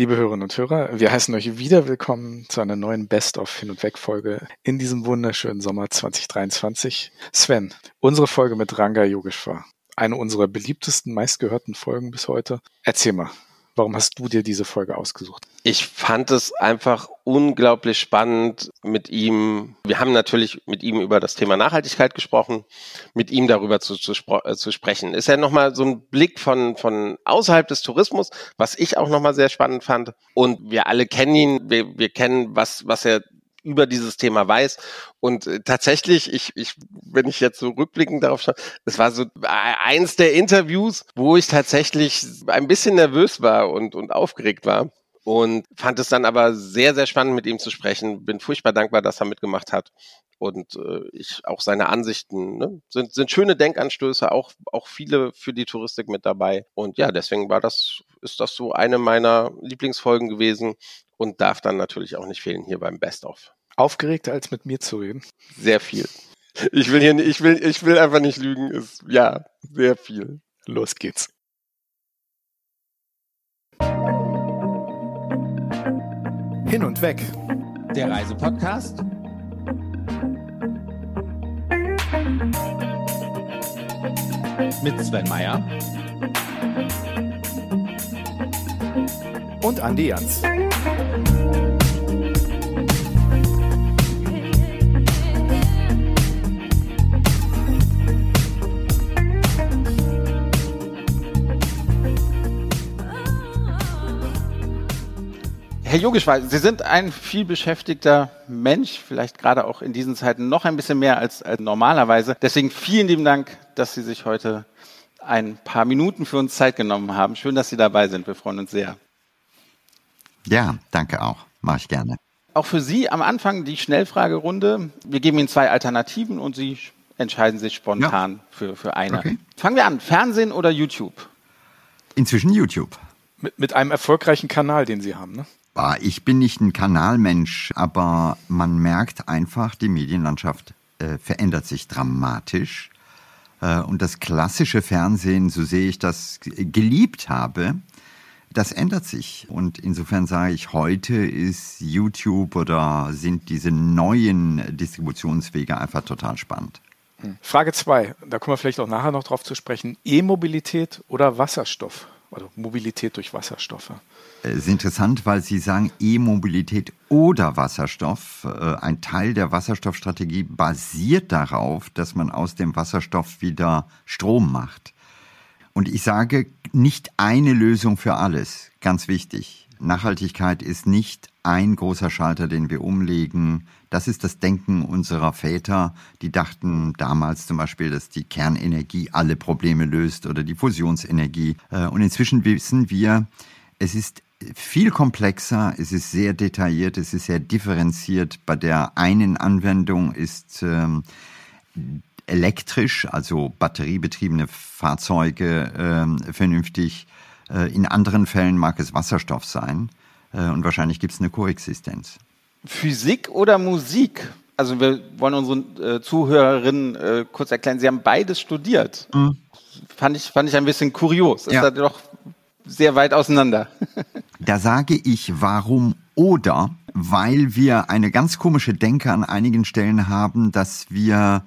Liebe Hörerinnen und Hörer, wir heißen euch wieder willkommen zu einer neuen Best-of Hin- und Weg-Folge in diesem wunderschönen Sommer 2023. Sven, unsere Folge mit Ranga Yogeshwar, eine unserer beliebtesten, meistgehörten Folgen bis heute. Erzähl mal, Warum hast du dir diese Folge ausgesucht? Ich fand es einfach unglaublich spannend mit ihm. Wir haben natürlich mit ihm über das Thema Nachhaltigkeit gesprochen, mit ihm darüber zu, zu, äh, zu sprechen. Ist ja nochmal so ein Blick von, von außerhalb des Tourismus, was ich auch nochmal sehr spannend fand. Und wir alle kennen ihn, wir, wir kennen, was, was er über dieses Thema weiß. Und äh, tatsächlich, ich, ich, wenn ich jetzt so rückblickend darauf schaue, es war so äh, eins der Interviews, wo ich tatsächlich ein bisschen nervös war und, und aufgeregt war. Und fand es dann aber sehr, sehr spannend, mit ihm zu sprechen. Bin furchtbar dankbar, dass er mitgemacht hat. Und äh, ich auch seine Ansichten ne, sind, sind schöne Denkanstöße, auch, auch viele für die Touristik mit dabei. Und ja, deswegen war das, ist das so eine meiner Lieblingsfolgen gewesen und darf dann natürlich auch nicht fehlen hier beim Best of. Aufgeregter als mit mir zu reden? Sehr viel. Ich will hier, ich will, ich will einfach nicht lügen. Ist, ja, sehr viel. Los geht's. Hin und weg. Der Reisepodcast. Mit Sven Meyer. Und Andi Jans. Herr Yogeshwar, Sie sind ein vielbeschäftigter Mensch, vielleicht gerade auch in diesen Zeiten noch ein bisschen mehr als, als normalerweise. Deswegen vielen lieben Dank, dass Sie sich heute ein paar Minuten für uns Zeit genommen haben. Schön, dass Sie dabei sind. Wir freuen uns sehr. Ja, danke auch. Mache ich gerne. Auch für Sie am Anfang die Schnellfragerunde. Wir geben Ihnen zwei Alternativen und Sie entscheiden sich spontan ja. für, für eine. Okay. Fangen wir an. Fernsehen oder YouTube? Inzwischen YouTube. Mit, mit einem erfolgreichen Kanal, den Sie haben, ne? Ich bin nicht ein Kanalmensch, aber man merkt einfach, die Medienlandschaft äh, verändert sich dramatisch. Äh, und das klassische Fernsehen, so sehe ich das, geliebt habe, das ändert sich. Und insofern sage ich, heute ist YouTube oder sind diese neuen Distributionswege einfach total spannend. Hm. Frage zwei, da kommen wir vielleicht auch nachher noch drauf zu sprechen. E-Mobilität oder Wasserstoff? Also Mobilität durch Wasserstoffe. Es ist interessant, weil Sie sagen E-Mobilität oder Wasserstoff. Äh, ein Teil der Wasserstoffstrategie basiert darauf, dass man aus dem Wasserstoff wieder Strom macht. Und ich sage, nicht eine Lösung für alles. Ganz wichtig. Nachhaltigkeit ist nicht ein großer Schalter, den wir umlegen. Das ist das Denken unserer Väter, die dachten damals zum Beispiel, dass die Kernenergie alle Probleme löst oder die Fusionsenergie. Äh, und inzwischen wissen wir, es ist viel komplexer, es ist sehr detailliert, es ist sehr differenziert. Bei der einen Anwendung ist ähm, elektrisch, also batteriebetriebene Fahrzeuge ähm, vernünftig. Äh, in anderen Fällen mag es Wasserstoff sein äh, und wahrscheinlich gibt es eine Koexistenz. Physik oder Musik? Also wir wollen unseren äh, Zuhörerinnen äh, kurz erklären, Sie haben beides studiert. Mhm. Fand, ich, fand ich ein bisschen kurios. Ist ja. doch sehr weit auseinander. da sage ich, warum oder, weil wir eine ganz komische Denke an einigen Stellen haben, dass wir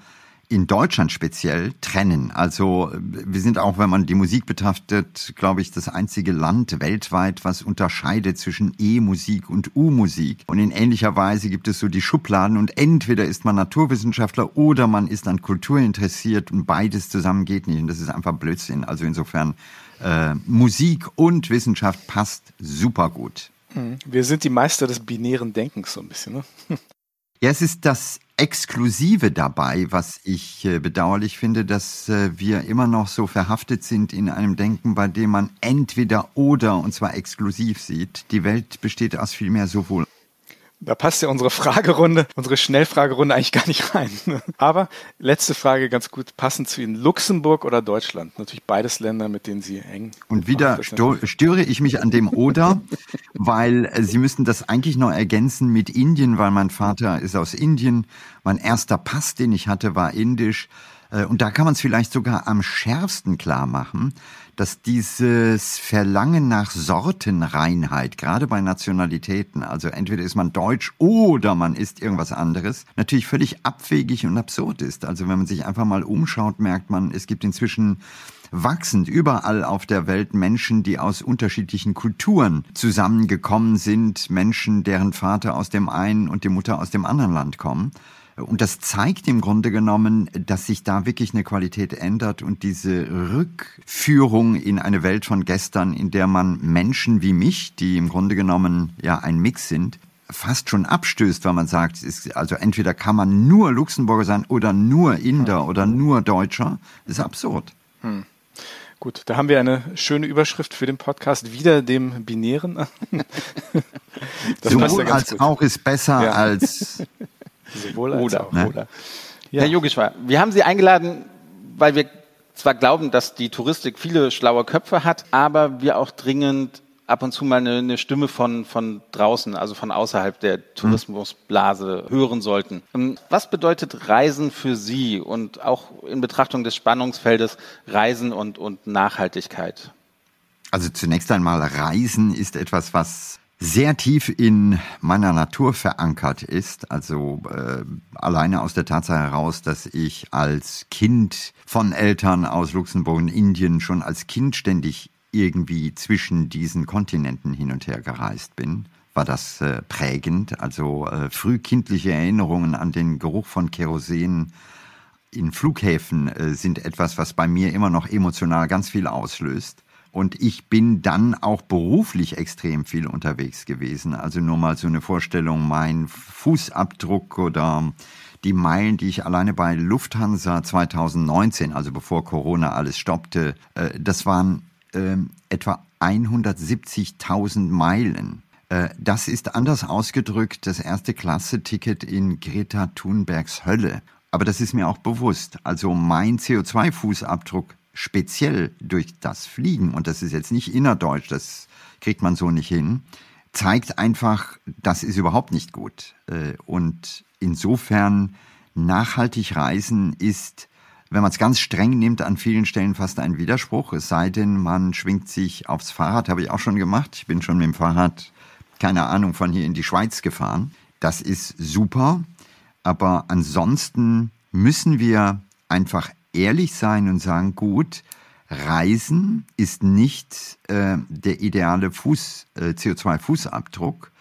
in Deutschland speziell trennen. Also wir sind auch, wenn man die Musik betrachtet, glaube ich, das einzige Land weltweit, was unterscheidet zwischen E-Musik und U-Musik. Und in ähnlicher Weise gibt es so die Schubladen und entweder ist man Naturwissenschaftler oder man ist an Kultur interessiert und beides zusammen geht nicht. Und das ist einfach Blödsinn. Also insofern äh, Musik und Wissenschaft passt super gut. Hm. Wir sind die Meister des binären Denkens so ein bisschen. Ne? Ja, es ist das Exklusive dabei, was ich äh, bedauerlich finde, dass äh, wir immer noch so verhaftet sind in einem Denken, bei dem man entweder oder und zwar exklusiv sieht. Die Welt besteht aus viel mehr sowohl da passt ja unsere Fragerunde, unsere Schnellfragerunde eigentlich gar nicht rein. Aber letzte Frage ganz gut passend zu Ihnen. Luxemburg oder Deutschland? Natürlich beides Länder, mit denen Sie eng. Und wieder störe ich mich an dem oder, weil äh, Sie müssten das eigentlich noch ergänzen mit Indien, weil mein Vater ist aus Indien. Mein erster Pass, den ich hatte, war indisch. Äh, und da kann man es vielleicht sogar am schärfsten klar machen, dass dieses Verlangen nach Sortenreinheit, gerade bei Nationalitäten, also entweder ist man deutsch oder man ist irgendwas anderes, natürlich völlig abwegig und absurd ist. Also wenn man sich einfach mal umschaut, merkt man, es gibt inzwischen wachsend überall auf der Welt Menschen, die aus unterschiedlichen Kulturen zusammengekommen sind, Menschen, deren Vater aus dem einen und die Mutter aus dem anderen Land kommen. Und das zeigt im Grunde genommen, dass sich da wirklich eine Qualität ändert und diese Rückführung in eine Welt von gestern, in der man Menschen wie mich, die im Grunde genommen ja ein Mix sind, fast schon abstößt, weil man sagt, ist, also entweder kann man nur Luxemburger sein oder nur Inder oder nur Deutscher, ist absurd. Hm. Gut, da haben wir eine schöne Überschrift für den Podcast, wieder dem Binären. das Sowohl ja als gut. auch ist besser ja. als Sowohl als oder, auch. Ne? Oder. Ja. Herr Yogeshwar, wir haben Sie eingeladen, weil wir zwar glauben, dass die Touristik viele schlaue Köpfe hat, aber wir auch dringend ab und zu mal eine, eine, Stimme von, von draußen, also von außerhalb der Tourismusblase hören sollten. Ähm, was bedeutet Reisen für Sie und auch in Betrachtung des Spannungsfeldes Reisen und, und Nachhaltigkeit? Also zunächst einmal Reisen ist etwas, was sehr tief in meiner Natur verankert ist. Also äh, alleine aus der Tatsache heraus, dass ich als Kind von Eltern aus Luxemburg und Indien schon als Kind ständig irgendwie zwischen diesen Kontinenten hin und her gereist bin, war das äh, prägend. Also äh, frühkindliche Erinnerungen an den Geruch von Kerosin in Flughäfen äh, sind etwas, was bei mir immer noch emotional ganz viel auslöst. Und ich bin dann auch beruflich extrem viel unterwegs gewesen. Also nur mal so eine Vorstellung, mein Fußabdruck oder die Meilen, die ich alleine bei Lufthansa 2019, also bevor Corona alles stoppte, äh, das waren äh, etwa 170.000 Meilen. Äh, das ist anders ausgedrückt das erste Klasse-Ticket in Greta Thunbergs Hölle. Aber das ist mir auch bewusst. Also mein CO2-Fußabdruck speziell durch das Fliegen, und das ist jetzt nicht innerdeutsch, das kriegt man so nicht hin, zeigt einfach, das ist überhaupt nicht gut. Äh, und insofern nachhaltig reisen ist, wenn man es ganz streng nimmt, an vielen Stellen fast ein Widerspruch. Es sei denn, man schwingt sich aufs Fahrrad, habe ich auch schon gemacht. Ich bin schon mit dem Fahrrad, keine Ahnung, von hier in die Schweiz gefahren. Das ist super. Aber ansonsten müssen wir einfach ehrlich sein und sagen, gut, Reisen ist nicht äh, der ideale Fuß, äh, CO2-Fußabdruck,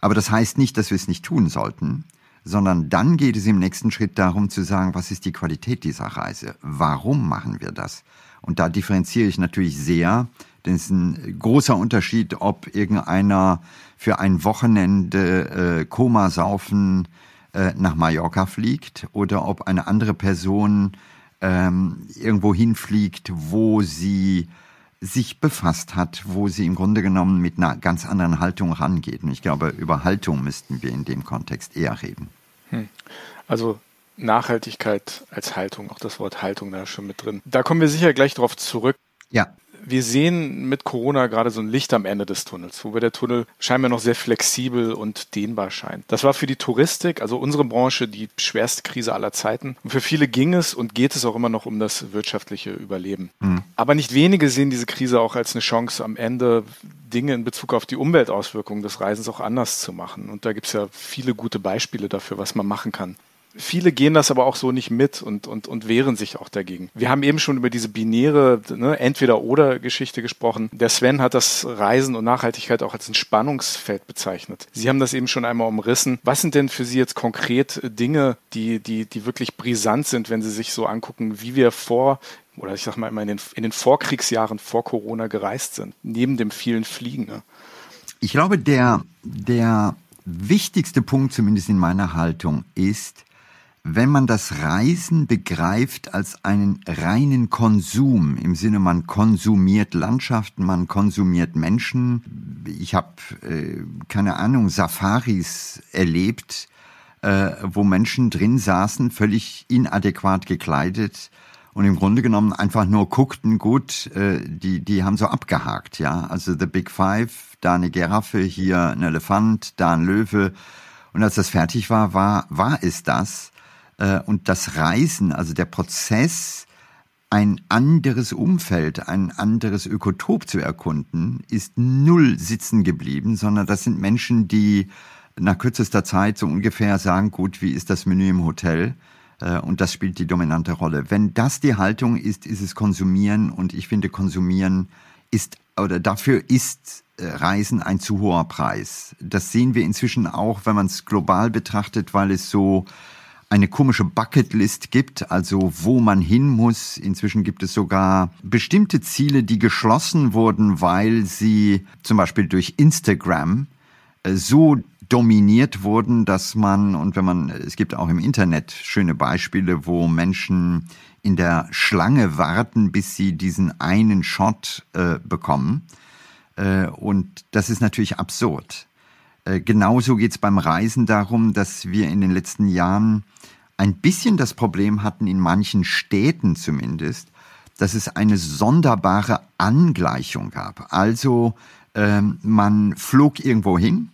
aber das heißt nicht, dass wir es nicht tun sollten, sondern dann geht es im nächsten Schritt darum zu sagen, was ist die Qualität dieser Reise? Warum machen wir das? Und da differenziere ich natürlich sehr, denn es ist ein großer Unterschied, ob irgendeiner für ein Wochenende äh, Koma saufen äh, nach Mallorca fliegt oder ob eine andere Person ähm, irgendwo hinfliegt, wo sie sich befasst hat, wo sie im Grunde genommen mit einer ganz anderen Haltung rangeht. Und ich glaube, über Haltung müssten wir in dem Kontext eher reden. Hm. Also Nachhaltigkeit als Haltung, auch das Wort Haltung da schon mit drin. Da kommen wir sicher gleich darauf zurück. Ja wir sehen mit Corona gerade so ein Licht am Ende des Tunnels, wobei der Tunnel scheinbar noch sehr flexibel und dehnbar scheint. Das war für die Touristik, also unsere Branche, die schwerste Krise aller Zeiten. Und für viele ging es und geht es auch immer noch um das wirtschaftliche Überleben. Mhm. Aber nicht wenige sehen diese Krise auch als eine Chance, am Ende Dinge in Bezug auf die Umweltauswirkungen des Reisens auch anders zu machen. Und da gibt es ja viele gute Beispiele dafür, was man machen kann. Viele gehen das aber auch so nicht mit und, und, und wehren sich auch dagegen. Wir haben eben schon über diese binäre ne, Entweder-Oder-Geschichte gesprochen. Der Sven hat das Reisen und Nachhaltigkeit auch als ein Spannungsfeld bezeichnet. Sie haben das eben schon einmal umrissen. Was sind denn für Sie jetzt konkret Dinge, die, die, die wirklich brisant sind, wenn Sie sich so angucken, wie wir vor oder ich sag mal immer in den, in den Vorkriegsjahren vor Corona gereist sind, neben dem vielen Fliegen? Ne? Ich glaube, der, der wichtigste Punkt, zumindest in meiner Haltung, ist, wenn man das Reisen begreift als einen reinen Konsum, im Sinne man konsumiert Landschaften, man konsumiert Menschen. Ich habe, äh, keine Ahnung, Safaris erlebt, äh, wo Menschen drin saßen, völlig inadäquat gekleidet und im Grunde genommen einfach nur guckten, gut, äh, die, die haben so abgehakt, ja. Also The Big Five, da eine Giraffe, hier ein Elefant, da ein Löwe. Und als das fertig war, war, war es das. Äh, und das Reisen, also der Prozess, ein anderes Umfeld, ein anderes Ökotop zu erkunden, ist null sitzen geblieben, sondern das sind Menschen, die nach kürzester Zeit so ungefähr sagen, gut, wie ist das Menü im Hotel? Äh, und das spielt die dominante Rolle. Wenn das die Haltung ist, ist es Konsumieren und ich finde, Konsumieren ist oder dafür ist äh, Reisen ein zu hoher Preis. Das sehen wir inzwischen auch, wenn man es global betrachtet, weil es so eine komische Bucketlist gibt, also wo man hin muss. Inzwischen gibt es sogar bestimmte Ziele, die geschlossen wurden, weil sie zum Beispiel durch Instagram äh, so dominiert wurden, dass man, und wenn man, es gibt auch im Internet schöne Beispiele, wo Menschen in der Schlange warten, bis sie diesen einen Shot äh, bekommen. Äh, und das ist natürlich absurd. Äh, genauso geht es beim Reisen darum, dass wir in den letzten Jahren ein bisschen das Problem hatten, in manchen Städten zumindest, dass es eine sonderbare Angleichung gab. Also ähm, man flog irgendwo hin.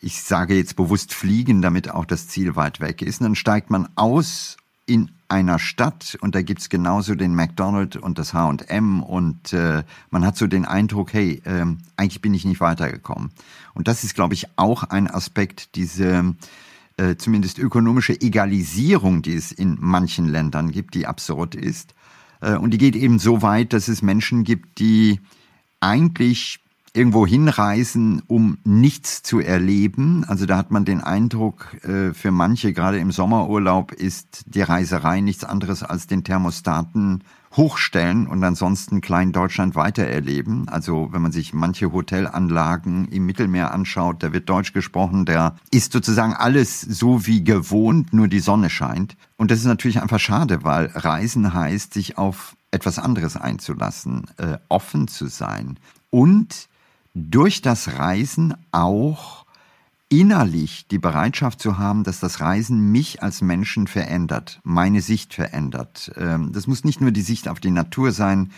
Ich sage jetzt bewusst fliegen, damit auch das Ziel weit weg ist. Und dann steigt man aus in einer Stadt und da gibt's genauso den McDonald's und das H&M und äh, man hat so den Eindruck, hey, äh, eigentlich bin ich nicht weitergekommen. Und das ist, glaube ich, auch ein Aspekt, diese äh, zumindest ökonomische Egalisierung, die es in manchen Ländern gibt, die absurd ist. Äh, und die geht eben so weit, dass es Menschen gibt, die eigentlich irgendwo hinreisen, um nichts zu erleben. Also da hat man den Eindruck, äh, für manche, gerade im Sommerurlaub, ist die Reiserei nichts anderes als den Thermostaten hochstellen und ansonsten klein Deutschland weitererleben. Also wenn man sich manche Hotelanlagen im Mittelmeer anschaut, da wird Deutsch gesprochen, da ist sozusagen alles so wie gewohnt, nur die Sonne scheint. Und das ist natürlich einfach schade, weil Reisen heißt, sich auf etwas anderes einzulassen, äh, offen zu sein und durch das Reisen auch innerlich die Bereitschaft zu haben, dass das Reisen mich als Menschen verändert, meine Sicht verändert. Ähm, das muss nicht nur die Sicht auf die Natur sein,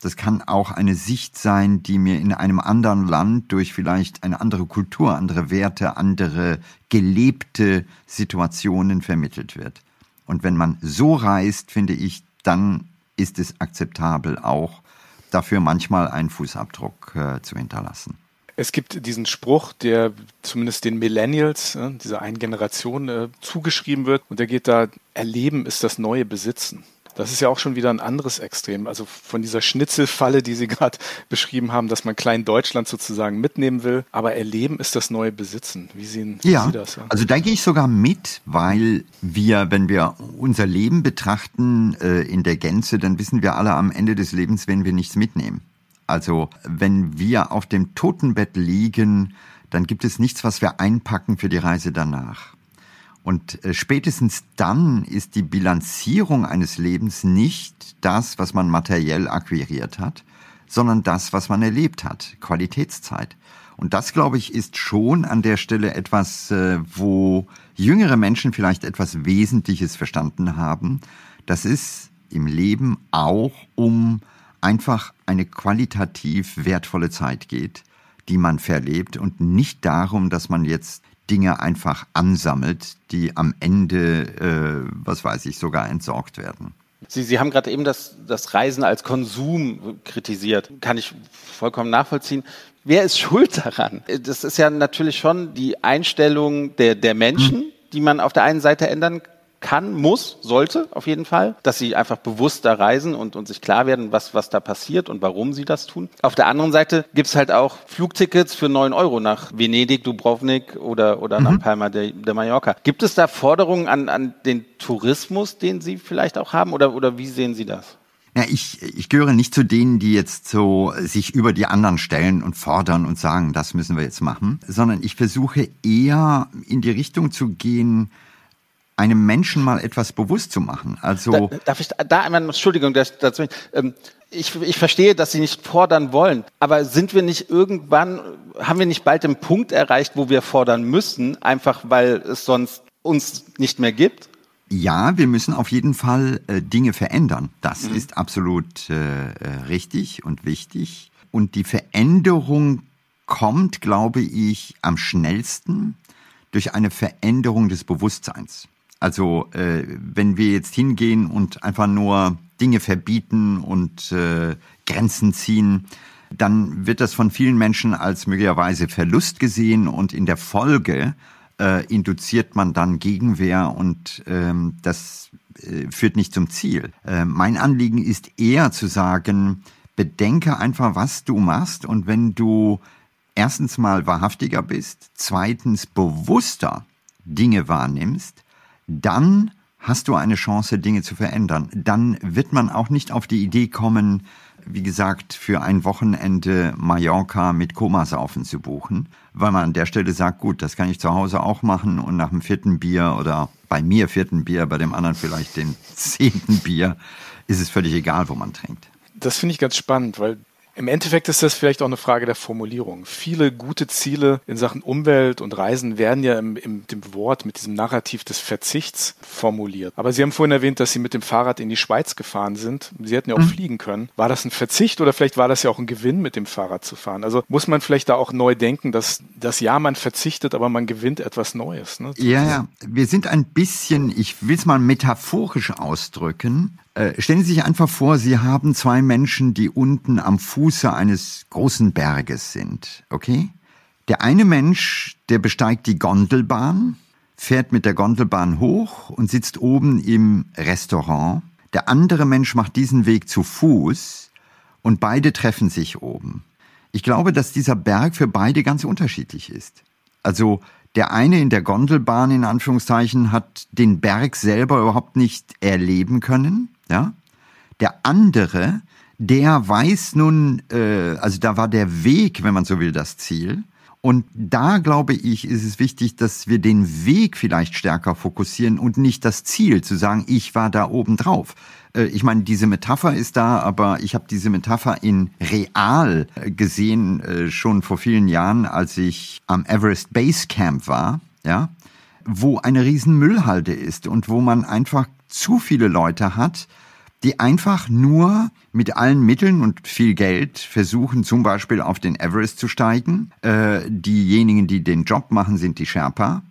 das kann auch eine Sicht sein, die mir in einem anderen Land durch vielleicht eine andere Kultur, andere Werte, andere gelebte Situationen vermittelt wird. Und wenn man so reist, finde ich, dann ist es akzeptabel auch dafür manchmal einen Fußabdruck äh, zu hinterlassen. Es gibt diesen Spruch, der zumindest den Millennials, äh, dieser einen Generation, äh, zugeschrieben wird. Und der geht da, Erleben ist das neue Besitzen. Das ist ja auch schon wieder ein anderes Extrem. Also von dieser Schnitzelfalle, die Sie gerade beschrieben haben, dass man Klein Deutschland sozusagen mitnehmen will. Aber Erleben ist das neue Besitzen. Wie sehen ja, Sie das? Ja, also da gehe ich sogar mit, weil wir, wenn wir unser Leben betrachten äh, in der Gänze, dann wissen wir alle am Ende des Lebens, wenn wir nichts mitnehmen. Also wenn wir auf dem Totenbett liegen, dann gibt es nichts, was wir einpacken für die Reise danach. Und äh, spätestens dann ist die Bilanzierung eines Lebens nicht das, was man materiell akquiriert hat, sondern das, was man erlebt hat, Qualitätszeit. Und das, glaube ich, ist schon an der Stelle etwas, äh, wo jüngere Menschen vielleicht etwas Wesentliches verstanden haben. Das ist im Leben auch um einfach eine qualitativ wertvolle Zeit geht, die man verlebt und nicht darum, dass man jetzt Dinge einfach ansammelt, die am Ende, äh, was weiß ich, sogar entsorgt werden. Sie, Sie haben gerade eben das, das Reisen als Konsum kritisiert. Kann ich vollkommen nachvollziehen. Wer ist schuld daran? Das ist ja natürlich schon die Einstellung der, der Menschen, hm. die man auf der einen Seite ändern kann, muss, sollte auf jeden Fall, dass sie einfach bewusster reisen und, und sich klar werden, was, was da passiert und warum sie das tun. Auf der anderen Seite gibt es halt auch Flugtickets für neun Euro nach Venedig, Dubrovnik oder, oder mhm. nach Palma de, de Mallorca. Gibt es da Forderungen an, an den Tourismus, den Sie vielleicht auch haben oder, oder wie sehen Sie das? Ja, ich, ich gehöre nicht zu denen, die jetzt so sich über die anderen stellen und fordern und sagen, das müssen wir jetzt machen, sondern ich versuche eher in die Richtung zu gehen, einem Menschen mal etwas bewusst zu machen. Also da, darf ich da einmal, Entschuldigung, dazu, ähm, ich, ich verstehe, dass Sie nicht fordern wollen, aber sind wir nicht irgendwann, haben wir nicht bald den Punkt erreicht, wo wir fordern müssen, einfach weil es sonst uns nicht mehr gibt? Ja, wir müssen auf jeden Fall äh, Dinge verändern. Das mhm. ist absolut äh, äh richtig und wichtig. Und die Veränderung kommt, glaube ich, am schnellsten durch eine Veränderung des Bewusstseins. Also äh, wenn wir jetzt hingehen und einfach nur Dinge verbieten und äh, Grenzen ziehen, dann wird das von vielen Menschen als möglicherweise Verlust gesehen und in der Folge äh, induziert man dann Gegenwehr und ähm, das äh, führt nicht zum Ziel. Äh, mein Anliegen ist eher zu sagen, bedenke einfach, was du machst und wenn du erstens mal wahrhaftiger bist, zweitens bewusster Dinge wahrnimmst, dann hast du eine Chance, Dinge zu verändern. Dann wird man auch nicht auf die Idee kommen, wie gesagt, für ein Wochenende Mallorca mit Komasaufen zu buchen, weil man an der Stelle sagt, gut, das kann ich zu Hause auch machen und nach dem vierten Bier oder bei mir vierten Bier, bei dem anderen vielleicht den zehnten Bier, ist es völlig egal, wo man trinkt. Das finde ich ganz spannend, weil im Endeffekt ist das vielleicht auch eine Frage der Formulierung. Viele gute Ziele in Sachen Umwelt und Reisen werden ja im, im dem Wort mit diesem Narrativ des Verzichts formuliert. Aber Sie haben vorhin erwähnt, dass Sie mit dem Fahrrad in die Schweiz gefahren sind. Sie hätten ja auch mhm. fliegen können. War das ein Verzicht oder vielleicht war das ja auch ein Gewinn, mit dem Fahrrad zu fahren? Also muss man vielleicht da auch neu denken, dass das ja man verzichtet, aber man gewinnt etwas Neues. Ne? Ja, ja. Wir sind ein bisschen, ich will es mal metaphorisch ausdrücken, äh, stellen Sie sich einfach vor, Sie haben zwei Menschen, die unten am Fuße eines großen Berges sind, okay? Der eine Mensch, der besteigt die Gondelbahn, fährt mit der Gondelbahn hoch und sitzt oben im Restaurant. Der andere Mensch macht diesen Weg zu Fuß und beide treffen sich oben. Ich glaube, dass dieser Berg für beide ganz unterschiedlich ist. Also der eine in der Gondelbahn in Anführungszeichen hat den Berg selber überhaupt nicht erleben können ja? Der andere, der weiß nun, äh, also da war der Weg, wenn man so will, das Ziel. Und da glaube ich, ist es wichtig, dass wir den Weg vielleicht stärker fokussieren und nicht das Ziel, zu sagen, ich war da oben drauf. Äh, ich meine, diese Metapher ist da, aber ich habe diese Metapher in real gesehen äh, schon vor vielen Jahren, als ich am Everest Base Camp war, ja, wo eine riesen Müllhalde ist und wo man einfach zu viele Leute hat, die einfach nur mit allen Mitteln und viel Geld versuchen, zum Beispiel auf den Everest zu steigen. Äh, diejenigen, die den Job machen, sind die Sherpa.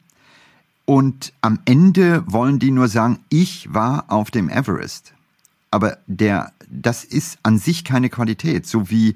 Und am Ende wollen die nur sagen, ich war auf dem Everest. Aber der, das ist an sich keine Qualität, so wie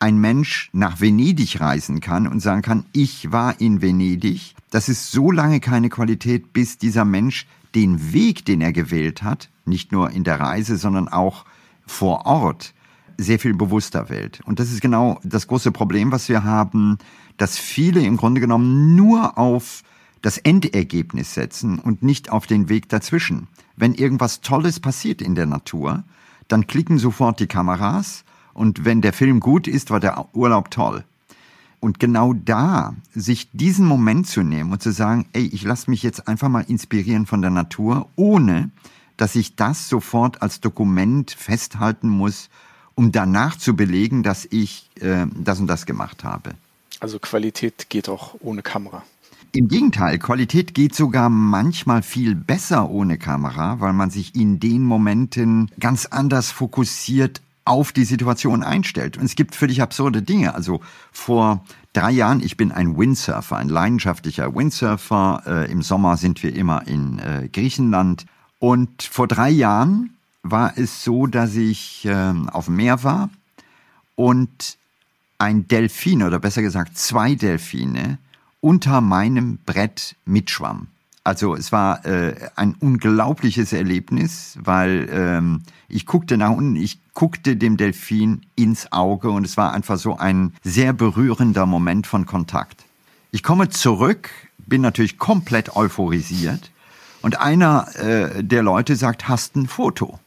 ein Mensch nach Venedig reisen kann und sagen kann, ich war in Venedig. Das ist so lange keine Qualität, bis dieser Mensch den Weg, den er gewählt hat, nicht nur in der Reise, sondern auch vor Ort, sehr viel bewusster wählt. Und das ist genau das große Problem, was wir haben, dass viele im Grunde genommen nur auf das Endergebnis setzen und nicht auf den Weg dazwischen. Wenn irgendwas Tolles passiert in der Natur, dann klicken sofort die Kameras und wenn der Film gut ist, war der Urlaub toll. Und genau da, sich diesen Moment zu nehmen und zu sagen, ey, ich lasse mich jetzt einfach mal inspirieren von der Natur, ohne dass ich das sofort als Dokument festhalten muss, um danach zu belegen, dass ich äh, das und das gemacht habe. Also Qualität geht auch ohne Kamera. Im Gegenteil, Qualität geht sogar manchmal viel besser ohne Kamera, weil man sich in den Momenten ganz anders fokussiert auf die Situation einstellt. Und es gibt völlig absurde Dinge. Also vor drei Jahren, ich bin ein Windsurfer, ein leidenschaftlicher Windsurfer. Äh, Im Sommer sind wir immer in äh, Griechenland. Und vor drei Jahren war es so, dass ich äh, auf dem Meer war und ein Delfin oder besser gesagt zwei Delfine unter meinem Brett mitschwamm. Also es war äh, ein unglaubliches Erlebnis, weil ähm, ich guckte nach unten, ich guckte dem Delfin ins Auge und es war einfach so ein sehr berührender Moment von Kontakt. Ich komme zurück, bin natürlich komplett euphorisiert und einer äh, der Leute sagt, hast ein Foto?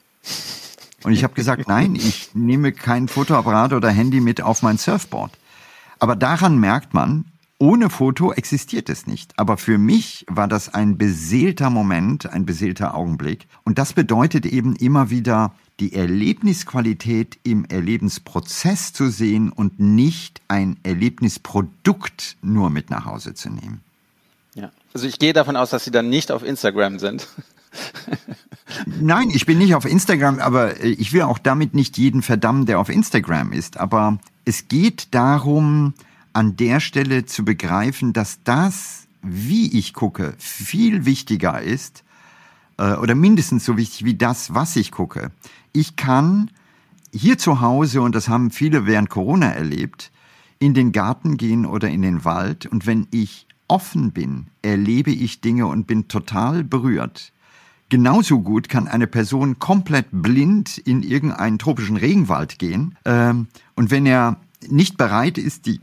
Und ich habe gesagt, nein, ich nehme kein Fotoapparat oder Handy mit auf mein Surfboard. Aber daran merkt man, ohne Foto existiert es nicht. Aber für mich war das ein beseelter Moment, ein beseelter Augenblick. Und das bedeutet eben immer wieder, die Erlebnisqualität im Erlebnisprozess zu sehen und nicht ein Erlebnisprodukt nur mit nach Hause zu nehmen. Ja, also ich gehe davon aus, dass Sie dann nicht auf Instagram sind. Nein, ich bin nicht auf Instagram, aber ich will auch damit nicht jeden verdammen, der auf Instagram ist. Aber es geht darum, an der Stelle zu begreifen, dass das, wie ich gucke, viel wichtiger ist, äh, oder mindestens so wichtig wie das, was ich gucke. Ich kann hier zu Hause, und das haben viele während Corona erlebt, in den Garten gehen oder in den Wald und wenn ich offen bin, erlebe ich Dinge und bin total berührt. Genauso gut kann eine Person komplett blind in irgendeinen tropischen Regenwald gehen. Ähm, und wenn er nicht bereit ist, die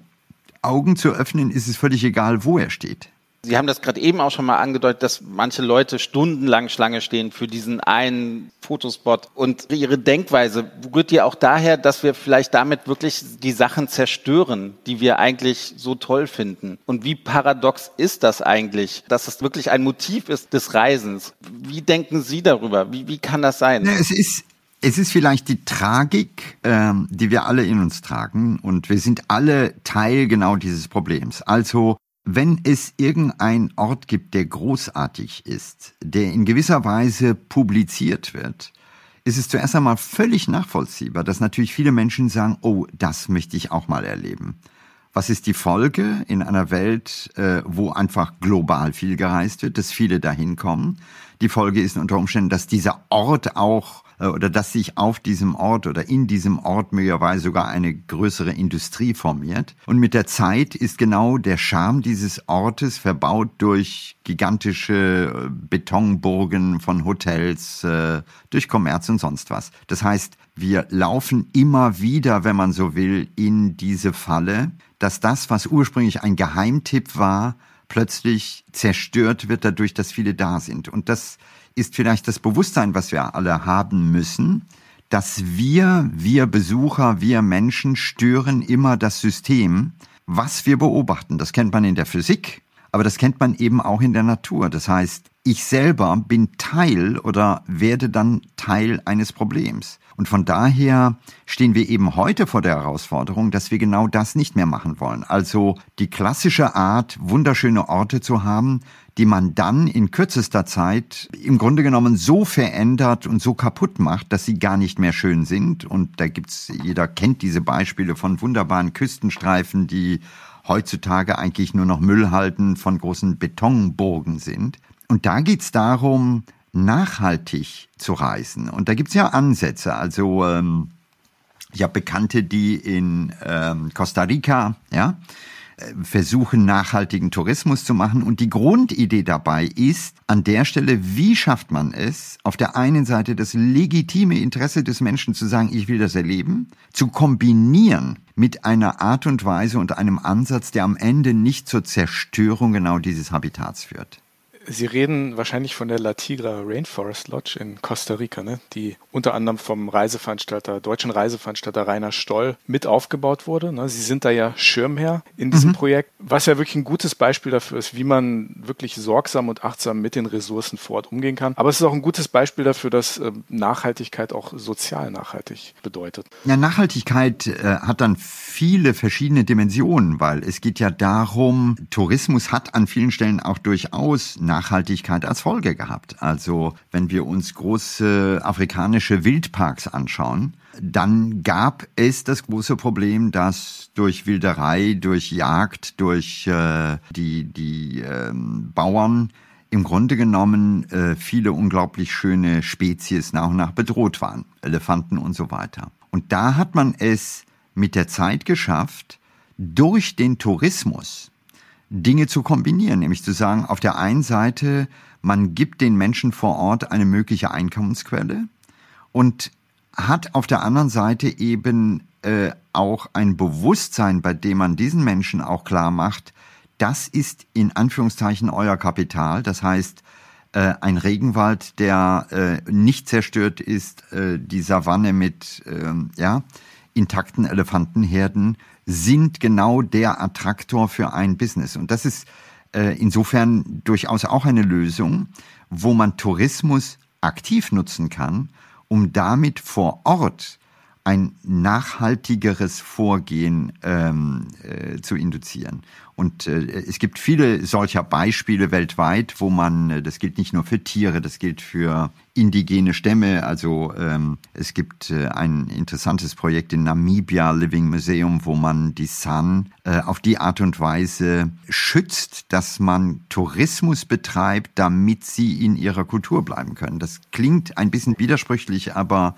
Augen zu öffnen, ist es völlig egal, wo er steht. Sie haben das gerade eben auch schon mal angedeutet, dass manche Leute stundenlang Schlange stehen für diesen einen Fotospot. Und Ihre Denkweise rührt ja auch daher, dass wir vielleicht damit wirklich die Sachen zerstören, die wir eigentlich so toll finden. Und wie paradox ist das eigentlich, dass es wirklich ein Motiv ist des Reisens? Wie denken Sie darüber? Wie, wie kann das sein? es ist es ist vielleicht die Tragik, ähm, die wir alle in uns tragen und wir sind alle Teil genau dieses Problems. Also wenn es irgendein Ort gibt, der großartig ist, der in gewisser Weise publiziert wird, ist es zuerst einmal völlig nachvollziehbar, dass natürlich viele Menschen sagen, oh, das möchte ich auch mal erleben. Was ist die Folge in einer Welt, äh, wo einfach global viel gereist wird, dass viele dahin kommen? Die Folge ist unter Umständen, dass dieser Ort auch oder dass sich auf diesem Ort oder in diesem Ort möglicherweise sogar eine größere Industrie formiert. Und mit der Zeit ist genau der Charme dieses Ortes verbaut durch gigantische äh, Betonburgen von Hotels, äh, durch Kommerz und sonst was. Das heißt, wir laufen immer wieder, wenn man so will, in diese Falle, dass das, was ursprünglich ein Geheimtipp war, plötzlich zerstört wird dadurch, dass viele da sind. Und das ist vielleicht das Bewusstsein, was wir alle haben müssen, dass wir, wir Besucher, wir Menschen stören immer das System, was wir beobachten. Das kennt man in der Physik, aber das kennt man eben auch in der Natur. Das heißt, ich selber bin Teil oder werde dann Teil eines Problems. Und von daher stehen wir eben heute vor der Herausforderung, dass wir genau das nicht mehr machen wollen. Also die klassische Art, wunderschöne Orte zu haben, die man dann in kürzester Zeit im Grunde genommen so verändert und so kaputt macht, dass sie gar nicht mehr schön sind. Und da gibt's, jeder kennt diese Beispiele von wunderbaren Küstenstreifen, die heutzutage eigentlich nur noch Müllhalten von großen Betonburgen sind. Und da geht's darum, nachhaltig zu reisen. Und da gibt's ja Ansätze. Also ähm, ich habe Bekannte, die in ähm, Costa Rica, ja, versuchen, nachhaltigen Tourismus zu machen. Und die Grundidee dabei ist, an der Stelle, wie schafft man es, auf der einen Seite das legitime Interesse des Menschen zu sagen, ich will das erleben, zu kombinieren mit einer Art und Weise und einem Ansatz, der am Ende nicht zur Zerstörung genau dieses Habitats führt. Sie reden wahrscheinlich von der La Tigra Rainforest Lodge in Costa Rica, ne? die unter anderem vom Reiseveranstalter, deutschen Reiseveranstalter Rainer Stoll mit aufgebaut wurde. Ne? Sie sind da ja Schirmherr in diesem mhm. Projekt, was ja wirklich ein gutes Beispiel dafür ist, wie man wirklich sorgsam und achtsam mit den Ressourcen vor Ort umgehen kann. Aber es ist auch ein gutes Beispiel dafür, dass äh, Nachhaltigkeit auch sozial nachhaltig bedeutet. Ja, Nachhaltigkeit äh, hat dann viele verschiedene Dimensionen, weil es geht ja darum, Tourismus hat an vielen Stellen auch durchaus Nachhaltigkeit Nachhaltigkeit als Folge gehabt. Also wenn wir uns große afrikanische Wildparks anschauen, dann gab es das große Problem, dass durch Wilderei, durch Jagd, durch äh, die, die ähm, Bauern im Grunde genommen äh, viele unglaublich schöne Spezies nach und nach bedroht waren. Elefanten und so weiter. Und da hat man es mit der Zeit geschafft, durch den Tourismus Dinge zu kombinieren, nämlich zu sagen, auf der einen Seite, man gibt den Menschen vor Ort eine mögliche Einkommensquelle und hat auf der anderen Seite eben äh, auch ein Bewusstsein, bei dem man diesen Menschen auch klar macht, das ist in Anführungszeichen euer Kapital. Das heißt, äh, ein Regenwald, der äh, nicht zerstört ist, äh, die Savanne mit äh, ja, intakten Elefantenherden, sind genau der Attraktor für ein Business. Und das ist äh, insofern durchaus auch eine Lösung, wo man Tourismus aktiv nutzen kann, um damit vor Ort ein nachhaltigeres Vorgehen ähm, äh, zu induzieren. Und äh, es gibt viele solcher Beispiele weltweit, wo man, äh, das gilt nicht nur für Tiere, das gilt für indigene Stämme. Also ähm, es gibt äh, ein interessantes Projekt in Namibia, Living Museum, wo man die San äh, auf die Art und Weise schützt, dass man Tourismus betreibt, damit sie in ihrer Kultur bleiben können. Das klingt ein bisschen widersprüchlich, aber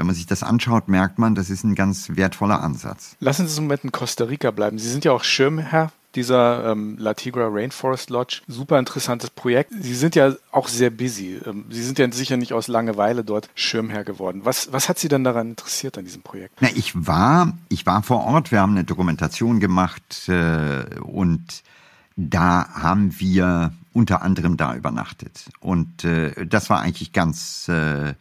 wenn man sich das anschaut, merkt man, das ist ein ganz wertvoller Ansatz. Lassen Sie uns einen Moment in Costa Rica bleiben. Sie sind ja auch Schirmherr dieser ähm, La Tigra Rainforest Lodge. Super interessantes Projekt. Sie sind ja auch sehr busy. Ähm, Sie sind ja sicher nicht aus Langeweile dort Schirmherr geworden. Was, was hat Sie denn daran interessiert an diesem Projekt? Na, ich war, ich war vor Ort. Wir haben eine Dokumentation gemacht äh, und da haben wir unter anderem da übernachtet. Und äh, das war eigentlich ganz äh,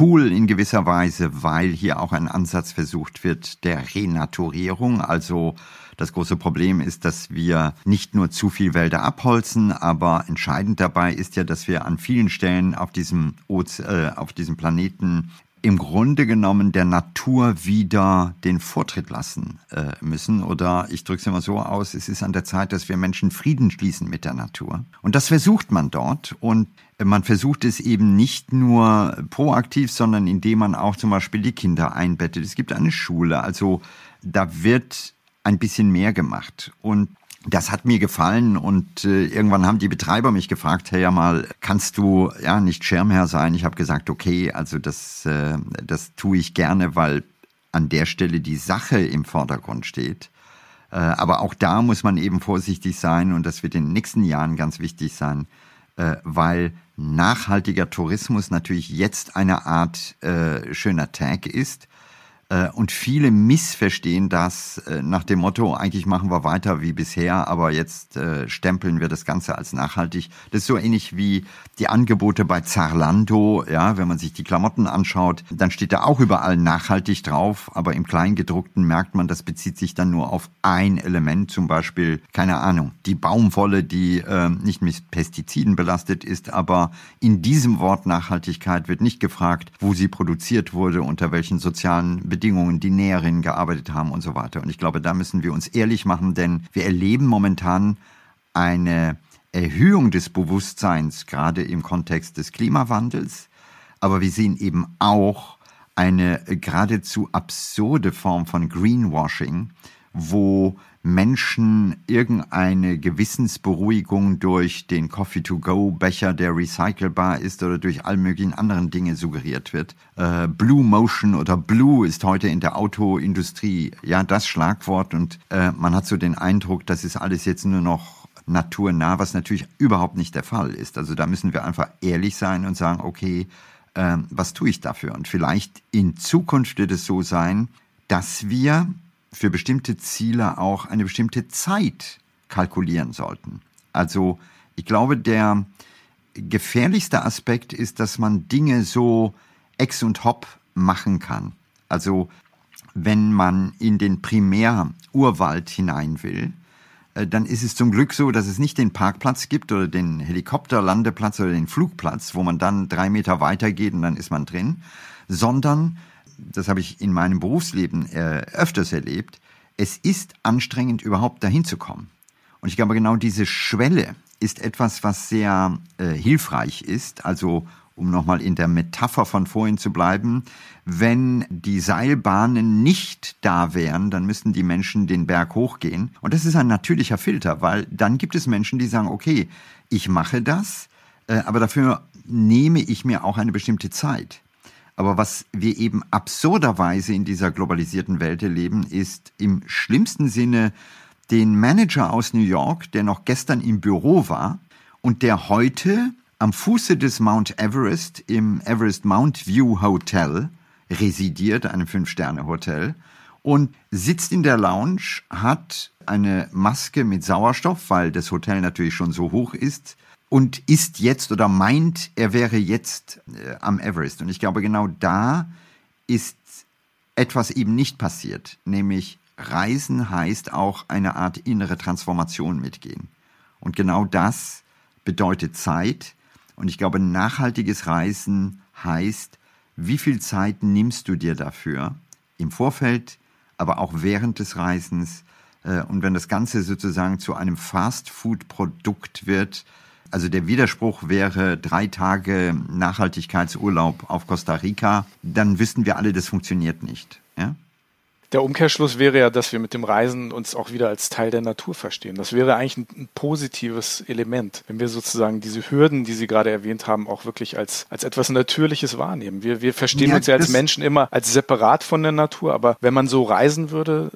cool in gewisser Weise, weil hier auch ein Ansatz versucht wird der Renaturierung. Also das große Problem ist, dass wir nicht nur zu viel Wälder abholzen, aber entscheidend dabei ist ja, dass wir an vielen Stellen auf diesem, Oze äh, auf diesem Planeten im Grunde genommen der Natur wieder den Vortritt lassen äh, müssen. Oder ich drücke es immer so aus, es ist an der Zeit, dass wir Menschen Frieden schließen mit der Natur. Und das versucht man dort. Und man versucht es eben nicht nur proaktiv, sondern indem man auch zum Beispiel die Kinder einbettet. Es gibt eine Schule. Also da wird ein bisschen mehr gemacht. Und das hat mir gefallen und äh, irgendwann haben die Betreiber mich gefragt, hey ja mal, kannst du ja nicht Schirmherr sein? Ich habe gesagt, okay, also das, äh, das tue ich gerne, weil an der Stelle die Sache im Vordergrund steht. Äh, aber auch da muss man eben vorsichtig sein und das wird in den nächsten Jahren ganz wichtig sein, weil nachhaltiger Tourismus natürlich jetzt eine Art äh, schöner Tag ist. äh, und viele missverstehen das äh, nach dem Motto, eigentlich machen wir weiter wie bisher, aber jetzt äh, stempeln wir das Ganze als nachhaltig. Das ist so ähnlich wie die Angebote bei Zarlando. Ja, wenn man sich die Klamotten anschaut, dann steht da auch überall nachhaltig drauf, aber im Kleingedruckten merkt man, das bezieht sich dann nur auf ein Element, zum Beispiel, keine Ahnung, die Baumwolle, die äh, nicht mit Pestiziden belastet ist, aber in diesem Wort Nachhaltigkeit wird nicht gefragt, wo sie produziert wurde, unter welchen sozialen Bedingungen Bedingungen die Näherinnen gearbeitet haben und so weiter. Und ich glaube, da müssen wir uns ehrlich machen, denn wir erleben momentan eine Erhöhung des Bewusstseins, gerade im Kontext des Klimawandels. Aber wir sehen eben auch eine geradezu absurde Form von Greenwashing, wo Menschen irgendeine Gewissensberuhigung durch den Coffee-to-go-Becher, der recycelbar ist oder durch all möglichen anderen Dinge suggeriert wird. Äh, Blue Motion oder Blue ist heute in der Autoindustrie ja das Schlagwort und äh, man hat so den Eindruck, das ist alles jetzt nur noch naturnah, was natürlich überhaupt nicht der Fall ist. Also da müssen wir einfach ehrlich sein und sagen, okay, äh, was tue ich dafür? Und vielleicht in Zukunft wird es so sein, dass wir für bestimmte Ziele auch eine bestimmte Zeit kalkulieren sollten. Also ich glaube, der gefährlichste Aspekt ist, dass man Dinge so ex und hop machen kann. Also wenn man in den Primärurwald hinein will, äh, dann ist es zum Glück so, dass es nicht den Parkplatz gibt oder den Helikopterlandeplatz oder den Flugplatz, wo man dann drei Meter weitergeht und dann ist man drin, sondern das habe ich in meinem Berufsleben äh, öfters erlebt, es ist anstrengend, überhaupt dahin zu kommen. Und ich glaube, genau diese Schwelle ist etwas, was sehr äh, hilfreich ist. Also, um nochmal in der Metapher von vorhin zu bleiben, wenn die Seilbahnen nicht da wären, dann müssten die Menschen den Berg hochgehen. Und das ist ein natürlicher Filter, weil dann gibt es Menschen, die sagen, okay, ich mache das, äh, aber dafür nehme ich mir auch eine bestimmte Zeit. Aber was wir eben absurderweise in dieser globalisierten Welt erleben, ist im schlimmsten Sinne den Manager aus New York, der noch gestern im Büro war und der heute am Fuße des Mount Everest im Everest Mount View Hotel residiert, einem Fünf-Sterne-Hotel, und sitzt in der Lounge, hat eine Maske mit Sauerstoff, weil das Hotel natürlich schon so hoch ist, und ist jetzt oder meint, er wäre jetzt äh, am Everest. Und ich glaube, genau da ist etwas eben nicht passiert, nämlich Reisen heißt auch eine Art innere Transformation mitgehen. Und genau das bedeutet Zeit. Und ich glaube, nachhaltiges Reisen heißt, wie viel Zeit nimmst du dir dafür, im Vorfeld, aber auch während des Reisens. Äh, und wenn das Ganze sozusagen zu einem Fast-Food-Produkt wird, also der Widerspruch wäre drei Tage Nachhaltigkeitsurlaub auf Costa Rica, dann wissen wir alle, das funktioniert nicht. Ja? Der Umkehrschluss wäre ja, dass wir mit dem Reisen uns auch wieder als Teil der Natur verstehen. Das wäre eigentlich ein, ein, positives Element, wenn wir sozusagen diese Hürden, die Sie gerade erwähnt haben, auch wirklich als, als etwas Natürliches wahrnehmen. Wir, wir verstehen ja, uns ja als Menschen immer als separat von der Natur, aber wenn man so reisen würde,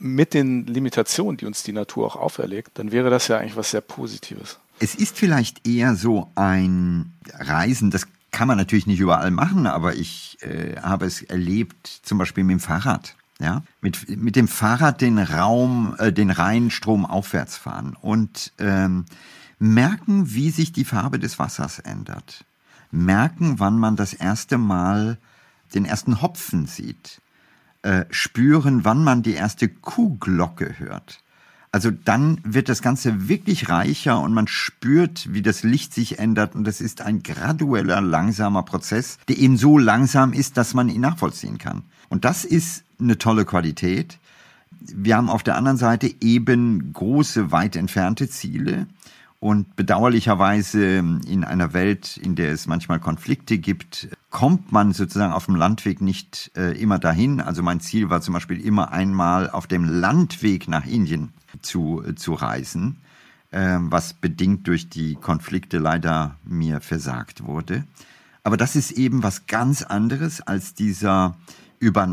mit den Limitationen, die uns die Natur auch auferlegt, dann wäre das ja eigentlich was sehr Positives. Es ist vielleicht eher so ein Reisen, das kann man natürlich nicht überall machen, aber ich äh, habe es erlebt, zum Beispiel mit dem Fahrrad ja, mit, mit dem Fahrrad den Raum, äh, den Rheinstrom aufwärts fahren und ähm, merken, wie sich die Farbe des Wassers ändert. Merken, wann man das erste Mal den ersten Hopfen sieht. Äh, spüren, wann man die erste Kuhglocke hört. Also dann wird das Ganze wirklich reicher und man spürt, wie das Licht sich ändert und das ist ein gradueller, langsamer Prozess, der eben so langsam ist, dass man ihn nachvollziehen kann. Und das ist eine tolle Qualität. Wir haben auf der anderen Seite eben große, weit entfernte Ziele. Und bedauerlicherweise in einer Welt, in der es manchmal Konflikte gibt, kommt man sozusagen auf dem Landweg nicht äh, immer dahin. Also mein Ziel war zum Beispiel immer einmal auf dem Landweg nach Indien zu, äh, zu reisen, äh, was bedingt durch die Konflikte leider mir versagt wurde. Aber das ist eben was ganz anderes als dieser über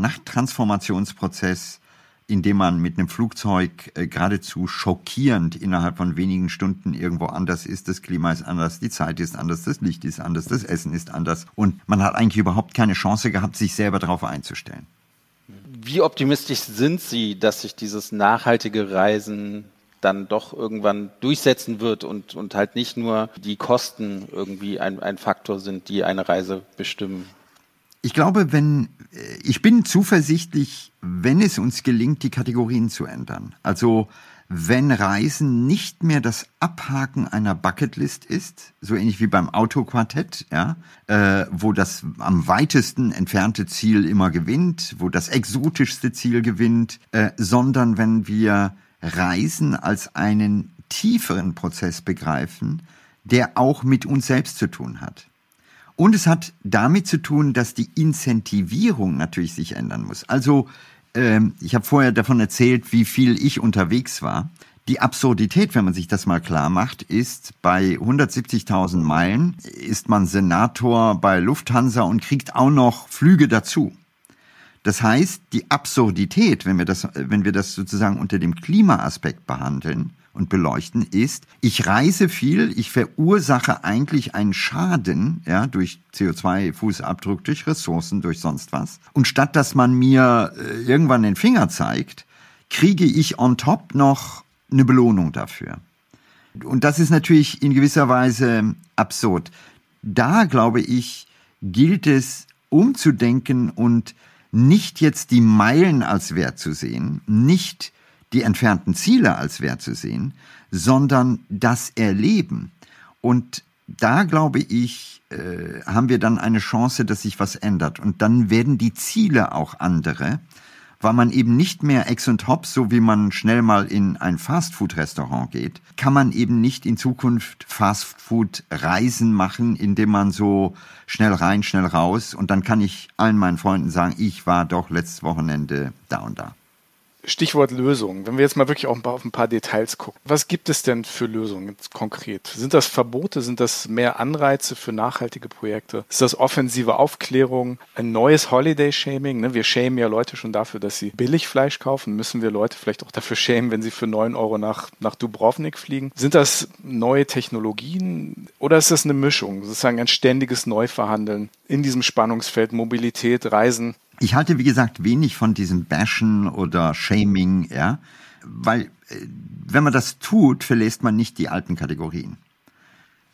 Nacht-Transformationsprozess, in dem man mit einem Flugzeug äh, geradezu schockierend innerhalb von wenigen Stunden irgendwo anders ist. Das Klima ist anders, die Zeit ist anders, das Licht ist anders, das Essen ist anders. Und man hat eigentlich überhaupt keine Chance gehabt, sich selber darauf einzustellen. Wie optimistisch sind Sie, dass sich dieses nachhaltige Reisen dann doch irgendwann durchsetzen wird und, und halt nicht nur die Kosten irgendwie ein, ein Faktor sind, die eine Reise bestimmen? Ich glaube, wenn, äh, ich bin zuversichtlich, wenn es uns gelingt, die Kategorien zu ändern. Also, wenn Reisen nicht mehr das Abhaken einer Bucketlist ist, so ähnlich wie beim Autoquartett, ja, äh, wo das am weitesten entfernte Ziel immer gewinnt, wo das exotischste Ziel gewinnt, äh, sondern wenn wir Reisen als einen tieferen Prozess begreifen, der auch mit uns selbst zu tun hat. Und es hat damit zu tun, dass die Incentivierung natürlich sich ändern muss. Also ähm, ich habe vorher davon erzählt, wie viel ich unterwegs war. Die Absurdität, wenn man sich das mal klar macht, ist, bei 170.000 Meilen ist man Senator bei Lufthansa und kriegt auch noch Flüge dazu. Das heißt, die Absurdität, wenn wir das, wenn wir das sozusagen unter dem Klimaaspekt behandeln, und beleuchten, ist, ich reise viel, ich verursache eigentlich einen Schaden, ja, durch CO2-Fußabdruck, durch Ressourcen, durch sonst was. Und statt dass man mir äh, irgendwann den Finger zeigt, kriege ich on top noch eine Belohnung dafür. Und das ist natürlich in gewisser Weise absurd. Da, glaube ich, gilt es umzudenken und nicht jetzt die Meilen als Wert zu sehen, nicht die entfernten Ziele als Wert zu sehen, sondern das Erleben. Und da glaube ich, äh, haben wir dann eine Chance, dass sich was ändert. Und dann werden die Ziele auch andere, weil man eben nicht mehr ex und hops, so wie man schnell mal in ein Fastfood-Restaurant geht, kann man eben nicht in Zukunft Fastfood-Reisen machen, indem man so schnell rein, schnell raus und dann kann ich allen meinen Freunden sagen, ich war doch letztes Wochenende da und da. Stichwort Lösungen. Wenn wir jetzt mal wirklich auch ein paar, auf ein paar Details gucken. Was gibt es denn für Lösungen konkret? Sind das Verbote? Sind das mehr Anreize für nachhaltige Projekte? Ist das offensive Aufklärung? Ein neues Holiday-Shaming? Ne? Wir schämen ja Leute schon dafür, dass sie billig Fleisch kaufen. Müssen wir Leute vielleicht auch dafür schämen, wenn sie für neun Euro nach, nach Dubrovnik fliegen? Sind das neue Technologien? Oder ist das eine Mischung? Sozusagen ein ständiges Neuverhandeln in diesem Spannungsfeld Mobilität, Reisen? Ich halte, wie gesagt, wenig von diesem Bashen oder Shaming, ja, weil äh, wenn man das tut, verlässt man nicht die alten Kategorien.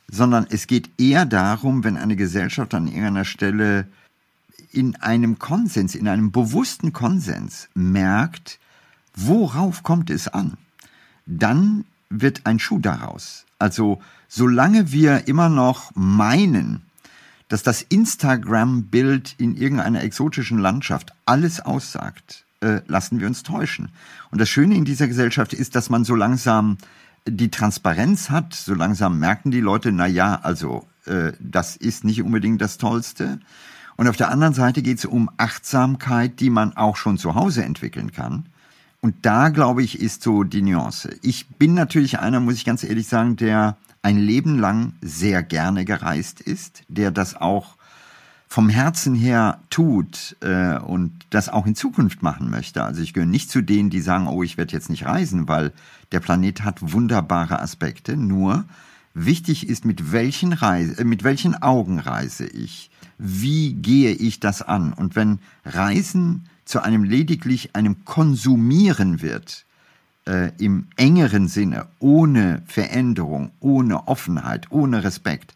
Sondern es geht eher darum, wenn eine Gesellschaft an irgendeiner Stelle in einem Konsens, in einem bewussten Konsens merkt, worauf kommt es an, dann wird ein Schuh daraus. Also solange wir immer noch meinen, dass das Instagram-Bild in irgendeiner exotischen Landschaft alles aussagt, äh, lassen wir uns täuschen. Und das Schöne in dieser Gesellschaft ist, dass man so langsam die Transparenz hat, so langsam merken die Leute, na ja, also äh, das ist nicht unbedingt das Tollste. Und auf der anderen Seite geht es um Achtsamkeit, die man auch schon zu Hause entwickeln kann. Und da, glaube ich, ist so die Nuance. Ich bin natürlich einer, muss ich ganz ehrlich sagen, der ein Leben lang sehr gerne gereist ist, der das auch vom Herzen her tut äh, und das auch in Zukunft machen möchte. Also ich gehöre nicht zu denen, die sagen, oh, ich werde jetzt nicht reisen, weil der Planet hat wunderbare Aspekte. Nur wichtig ist, mit welchen, Reise, äh, mit welchen Augen reise ich? Wie gehe ich das an? Und wenn Reisen zu einem lediglich einem Konsumieren wird, äh, im engeren Sinne, ohne Veränderung, ohne Offenheit, ohne Respekt,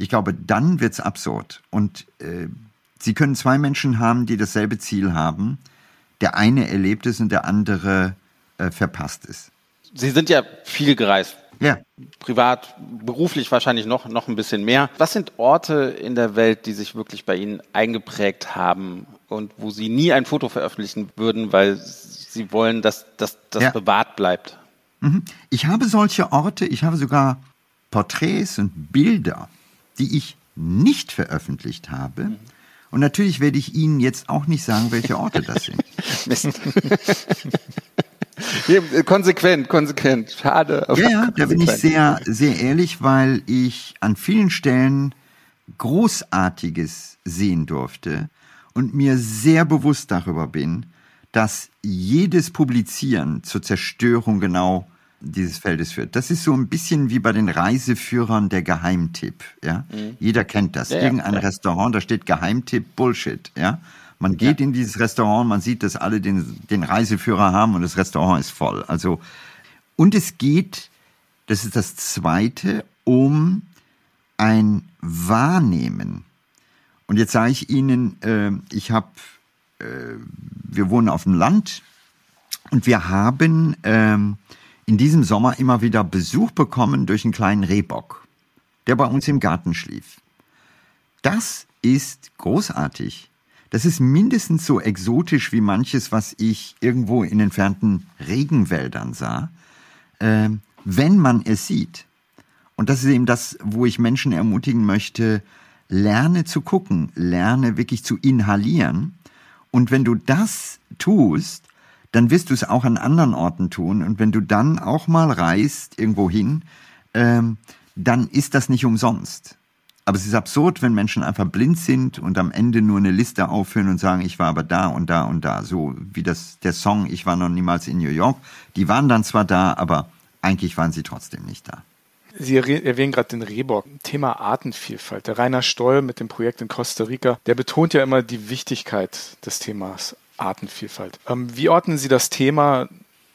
ich glaube, dann wird's absurd. Und äh, Sie können zwei Menschen haben, die dasselbe Ziel haben. Der eine erlebt es und der andere äh, verpasst es. Sie sind ja viel gereist. Ja. Privat, beruflich wahrscheinlich noch, noch ein bisschen mehr. Was sind Orte in der Welt, die sich wirklich bei Ihnen eingeprägt haben und wo Sie nie ein Foto veröffentlichen würden, weil Sie wollen, dass, dass das ja. bewahrt bleibt? Mhm. Ich habe solche Orte, ich habe sogar Porträts und Bilder die ich nicht veröffentlicht habe. Mhm. Und natürlich werde ich Ihnen jetzt auch nicht sagen, welche Orte das sind. Mist. konsequent, konsequent. Schade. ja, ja, da bin ich sehr, sehr ehrlich, weil ich an vielen Stellen Großartiges sehen durfte und mir sehr bewusst darüber bin, dass jedes Publizieren zur Zerstörung genau dieses Feldes führt. Das ist so ein bisschen wie bei den Reiseführern der Geheimtipp. Ja? Mhm. Jeder kennt das. Ja, Irgendein ja. Restaurant, da steht Geheimtipp, Bullshit. Ja? Man geht ja. in dieses Restaurant, man sieht, dass alle den, den Reiseführer haben und das Restaurant ist voll. Also, und es geht, das ist das Zweite, um ein Wahrnehmen. Und jetzt sage ich Ihnen, äh, ich habe, wir wohnen auf dem Land und wir haben ähm, in diesem Sommer immer wieder Besuch bekommen durch einen kleinen Rehbock, der bei uns im Garten schlief. Das ist großartig. Das ist mindestens so exotisch wie manches, was ich irgendwo in entfernten Regenwäldern sah, äh, wenn man es sieht. Und das ist eben das, wo ich Menschen ermutigen möchte, lerne zu gucken, lerne wirklich zu inhalieren. Und wenn du das tust, dann wirst du es auch an anderen Orten tun. Und wenn du dann auch mal reist irgendwo hin, ähm, dann ist das nicht umsonst. Aber es ist absurd, wenn Menschen einfach blind sind und am Ende nur eine Liste aufführen und sagen, ich war aber da und da und da. So wie das, der Song, ich war noch niemals in New York. Die waren dann zwar da, aber eigentlich waren sie trotzdem nicht da. Sie erwähnen gerade den Rehbock. Thema Artenvielfalt. Der Rainer Stoll mit dem Projekt in Costa Rica, der betont ja immer die Wichtigkeit des Themas Artenvielfalt. Ähm, wie ordnen Sie das Thema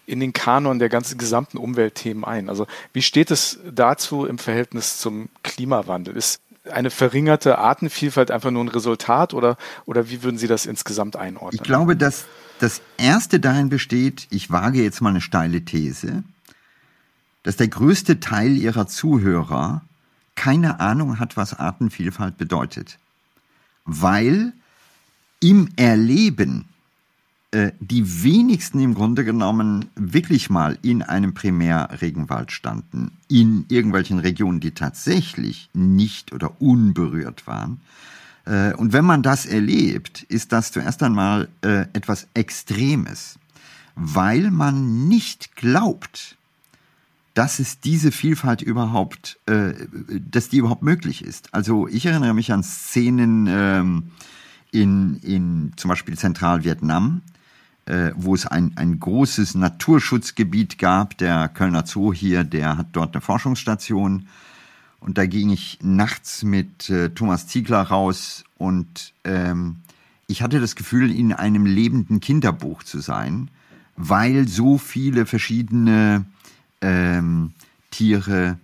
in den Kanon der ganzen gesamten Umweltthemen ein? Also wie steht es dazu im Verhältnis zum Klimawandel? Ist eine verringerte Artenvielfalt einfach nur ein Resultat oder, oder wie würden Sie das insgesamt einordnen? Ich glaube, dass das Erste darin besteht, ich wage jetzt mal eine steile These, dass der größte Teil Ihrer Zuhörer keine Ahnung hat, was Artenvielfalt bedeutet. Weil im Erleben äh, die wenigsten im Grunde genommen wirklich mal in einem Primärregenwald standen, in irgendwelchen Regionen, die tatsächlich nicht oder unberührt waren. Äh, und wenn man das erlebt, ist das zuerst einmal äh, etwas Extremes, weil man nicht glaubt, dass es diese Vielfalt überhaupt, dass die überhaupt möglich ist. Also ich erinnere mich an Szenen ähm, in, in zum Beispiel Zentralvietnam, äh, wo es ein, ein großes Naturschutzgebiet gab. Der Kölner Zoo hier, der hat dort eine Forschungsstation. Und da ging ich nachts mit äh, Thomas Ziegler raus und ähm, ich hatte das Gefühl, in einem lebenden Kinderbuch zu sein, weil so viele verschiedene ähm, Tiere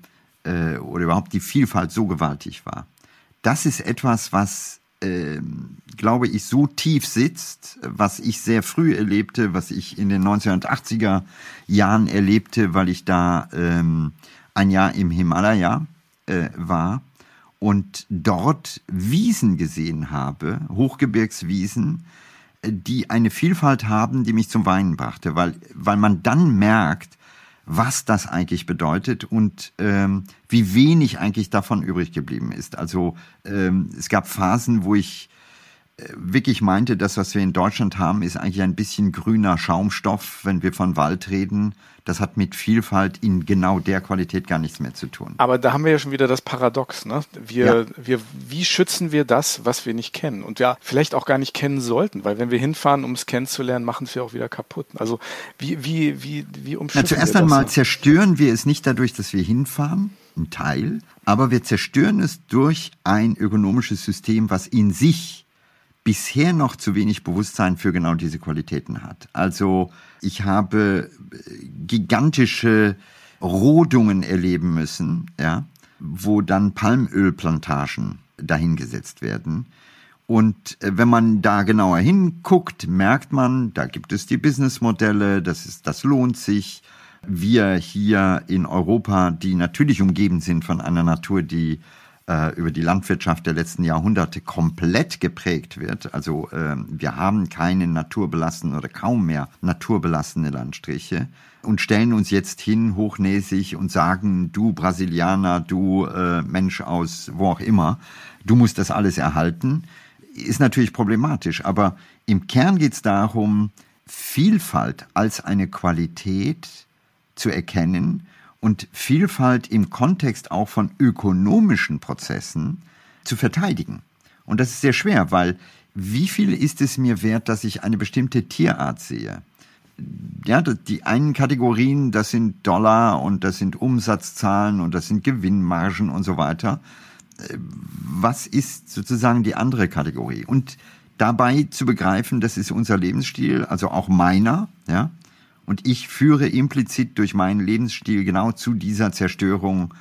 äh, oder überhaupt die Vielfalt so gewaltig war. Das ist etwas, was ähm, glaube ich, so tief sitzt, was ich sehr früh erlebte, was ich in den 1980er Jahren erlebte, weil ich da ähm, ein Jahr im Himalaya äh, war. und dort Wiesen gesehen habe, Hochgebirgswiesen, die eine Vielfalt haben, die mich zum Weinen brachte, weil, weil man dann merkt, was das eigentlich bedeutet und ähm, wie wenig eigentlich davon übrig geblieben ist. Also ähm, es gab Phasen, wo ich wirklich meinte, das, was wir in Deutschland haben, ist eigentlich ein bisschen grüner Schaumstoff, wenn wir von Wald reden. Das hat mit Vielfalt in genau der Qualität gar nichts mehr zu tun. Aber da haben wir ja schon wieder das Paradox. Ne? Wir, ja. wir, wie schützen wir das, was wir nicht kennen und ja vielleicht auch gar nicht kennen sollten? Weil wenn wir hinfahren, um es kennenzulernen, machen es wir auch wieder kaputt. Also wie, wie, wie, wie umschützen Na, Zuerst einmal zerstören wir es nicht dadurch, dass wir hinfahren, ein Teil, aber wir zerstören es durch ein ökonomisches System, was in sich bisher noch zu wenig Bewusstsein für genau diese Qualitäten hat. Also ich habe äh, gigantische Rodungen erleben müssen, ja, wo dann Palmölplantagen dahingesetzt werden. Und äh, wenn man da genauer hinguckt, merkt man, da gibt es die Businessmodelle, das ist, das lohnt sich. Wir hier in Europa, die natürlich umgeben sind von einer Natur, die äh, über die Landwirtschaft der letzten Jahrhunderte komplett geprägt wird. Also äh, wir haben keine naturbelassenen oder kaum mehr naturbelassene Landstriche und stellen uns jetzt hin hochnäsig und sagen, du Brasilianer, du äh, Mensch aus wo auch immer, du musst das alles erhalten, ist natürlich problematisch. Aber im Kern geht es darum, Vielfalt als eine Qualität zu erkennen und Vielfalt im Kontext auch von ökonomischen Prozessen zu verteidigen. Und das ist sehr schwer, weil wie viel ist es mir wert, dass ich eine bestimmte Tierart sehe? Ja, die einen Kategorien, das sind Dollar und das sind Umsatzzahlen und das sind Gewinnmargen und so weiter. Was ist sozusagen die andere Kategorie? Und dabei zu begreifen, das ist unser Lebensstil, also auch meiner, ja, und ich führe implizit durch meinen Lebensstil genau zu dieser Zerstörung.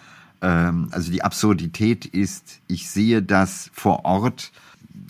Ähm, also die Absurdität ist, ich sehe das vor Ort